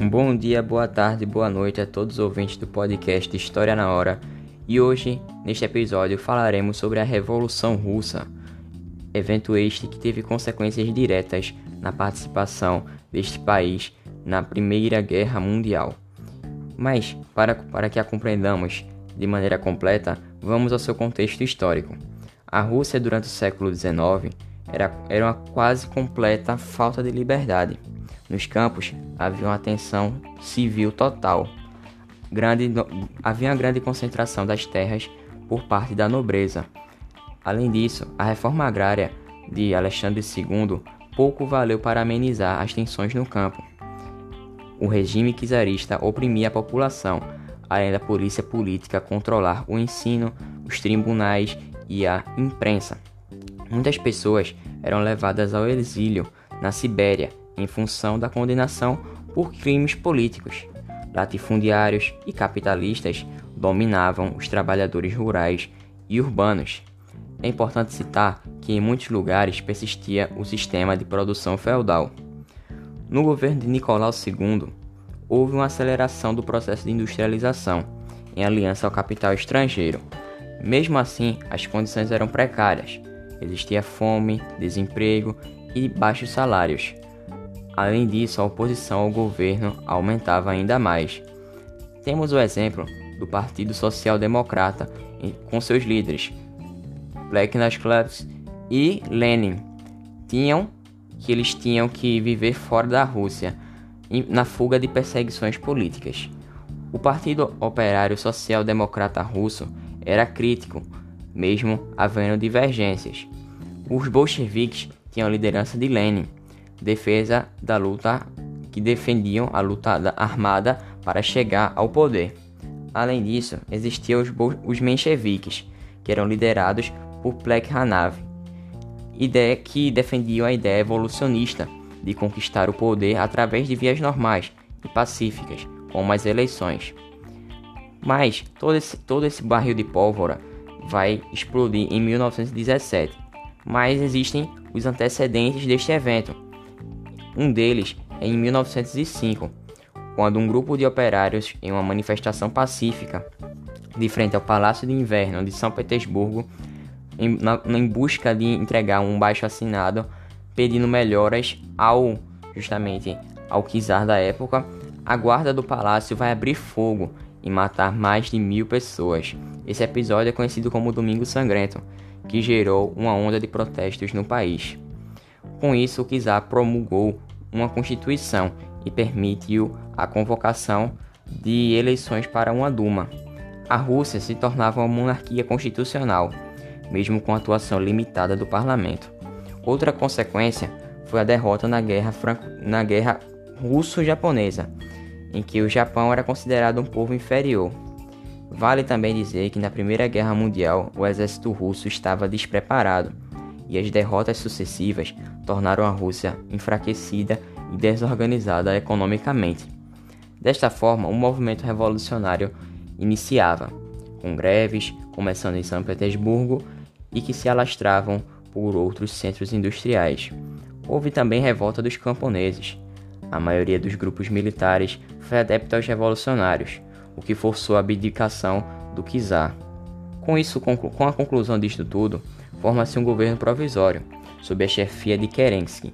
Um bom dia, boa tarde, boa noite a todos os ouvintes do podcast História na Hora. E hoje, neste episódio, falaremos sobre a Revolução Russa, evento este que teve consequências diretas na participação deste país na Primeira Guerra Mundial. Mas, para, para que a compreendamos de maneira completa, vamos ao seu contexto histórico. A Rússia, durante o século XIX, era, era uma quase completa falta de liberdade. Nos campos havia uma tensão civil total. Grande, havia uma grande concentração das terras por parte da nobreza. Além disso, a reforma agrária de Alexandre II pouco valeu para amenizar as tensões no campo. O regime czarista oprimia a população, além da polícia política controlar o ensino, os tribunais e a imprensa. Muitas pessoas eram levadas ao exílio na Sibéria em função da condenação por crimes políticos. Latifundiários e capitalistas dominavam os trabalhadores rurais e urbanos. É importante citar que em muitos lugares persistia o sistema de produção feudal. No governo de Nicolau II, houve uma aceleração do processo de industrialização, em aliança ao capital estrangeiro. Mesmo assim, as condições eram precárias. Existia fome, desemprego e baixos salários. Além disso, a oposição ao governo aumentava ainda mais. Temos o exemplo do Partido Social Democrata com seus líderes, Blackness Clubs e Lenin. Tinham que eles tinham que viver fora da Rússia, na fuga de perseguições políticas. O Partido Operário Social Democrata Russo era crítico, mesmo havendo divergências. Os bolcheviques tinham a liderança de Lenin defesa da luta que defendiam a luta armada para chegar ao poder. Além disso, existiam os, os mencheviques, que eram liderados por Plekhanov, ideia que defendiam a ideia evolucionista de conquistar o poder através de vias normais e pacíficas, como as eleições. Mas todo esse, todo esse barril de pólvora vai explodir em 1917. Mas existem os antecedentes deste evento, um deles é em 1905, quando um grupo de operários, em uma manifestação pacífica, de frente ao Palácio de Inverno de São Petersburgo, em, na, em busca de entregar um baixo assinado pedindo melhoras ao justamente ao czar da época, a guarda do palácio vai abrir fogo e matar mais de mil pessoas. Esse episódio é conhecido como Domingo Sangrento, que gerou uma onda de protestos no país. Com isso, o czar promulgou uma constituição e permitiu a convocação de eleições para uma Duma. A Rússia se tornava uma monarquia constitucional, mesmo com a atuação limitada do parlamento. Outra consequência foi a derrota na Guerra, Franco... na guerra Russo-Japonesa, em que o Japão era considerado um povo inferior. Vale também dizer que na Primeira Guerra Mundial o exército russo estava despreparado e as derrotas sucessivas tornaram a Rússia enfraquecida e desorganizada economicamente. Desta forma, um movimento revolucionário iniciava, com greves começando em São Petersburgo e que se alastravam por outros centros industriais. Houve também revolta dos camponeses. A maioria dos grupos militares foi adepta aos revolucionários, o que forçou a abdicação do czar. Com isso, com a conclusão disto tudo, forma-se um governo provisório, sob a chefia de Kerensky.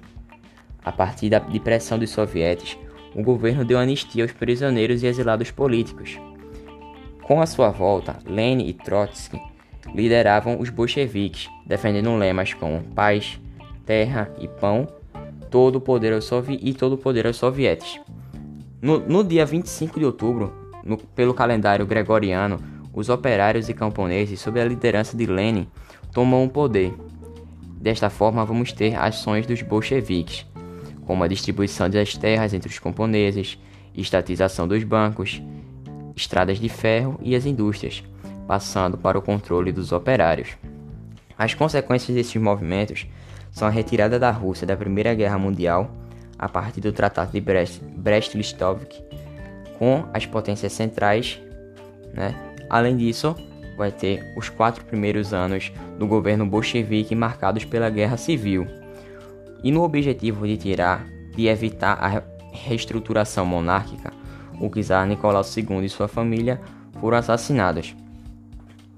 A partir da, de pressão dos sovietes, o governo deu anistia aos prisioneiros e exilados políticos. Com a sua volta, Lenin e Trotsky lideravam os bolcheviques, defendendo lemas como paz, terra e pão, todo o poder aos sovi e todo o poder aos sovietes. No, no dia 25 de outubro, no, pelo calendário gregoriano, os operários e camponeses, sob a liderança de Lenin, tomam o poder. Desta forma, vamos ter ações dos bolcheviques, como a distribuição das terras entre os camponeses, estatização dos bancos, estradas de ferro e as indústrias, passando para o controle dos operários. As consequências desses movimentos são a retirada da Rússia da Primeira Guerra Mundial a partir do Tratado de Brest-Litovsk com as potências centrais. Né? Além disso, vai ter os quatro primeiros anos do governo bolchevique marcados pela guerra civil. E no objetivo de tirar, de evitar a reestruturação monárquica, o czar Nicolau II e sua família foram assassinados.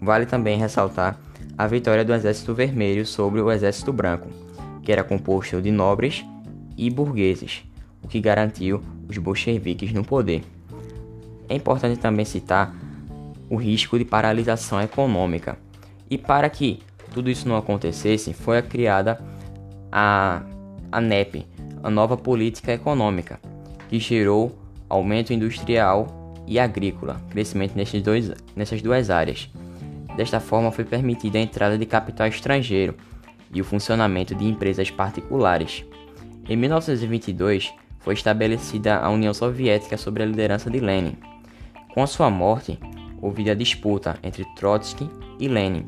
Vale também ressaltar a vitória do Exército Vermelho sobre o Exército Branco, que era composto de nobres e burgueses, o que garantiu os bolcheviques no poder. É importante também citar o risco de paralisação econômica. E para que tudo isso não acontecesse, foi criada a, a NEP, a nova política econômica, que gerou aumento industrial e agrícola, crescimento nesses dois, nessas duas áreas. Desta forma, foi permitida a entrada de capital estrangeiro e o funcionamento de empresas particulares. Em 1922, foi estabelecida a União Soviética sob a liderança de Lenin. Com a sua morte, houve a disputa entre Trotsky e Lenin,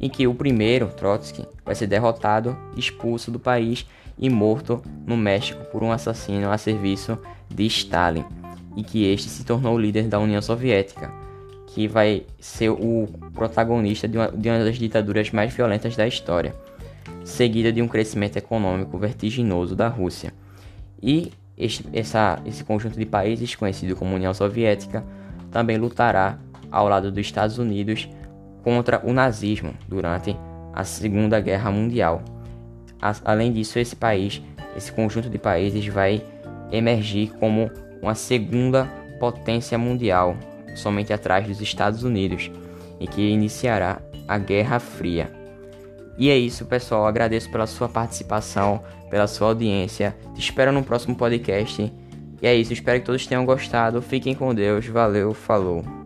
em que o primeiro, Trotsky, vai ser derrotado, expulso do país e morto no México por um assassino a serviço de Stalin, e que este se tornou o líder da União Soviética que vai ser o protagonista de uma, de uma das ditaduras mais violentas da história, seguida de um crescimento econômico vertiginoso da Rússia. E este, essa, esse conjunto de países, conhecido como União Soviética, também lutará ao lado dos Estados Unidos contra o nazismo durante a Segunda Guerra Mundial. Além disso, esse país, esse conjunto de países vai emergir como uma segunda potência mundial somente atrás dos Estados Unidos e que iniciará a Guerra Fria. E é isso, pessoal. Agradeço pela sua participação, pela sua audiência. Te espero no próximo podcast. E é isso, espero que todos tenham gostado. Fiquem com Deus. Valeu, falou.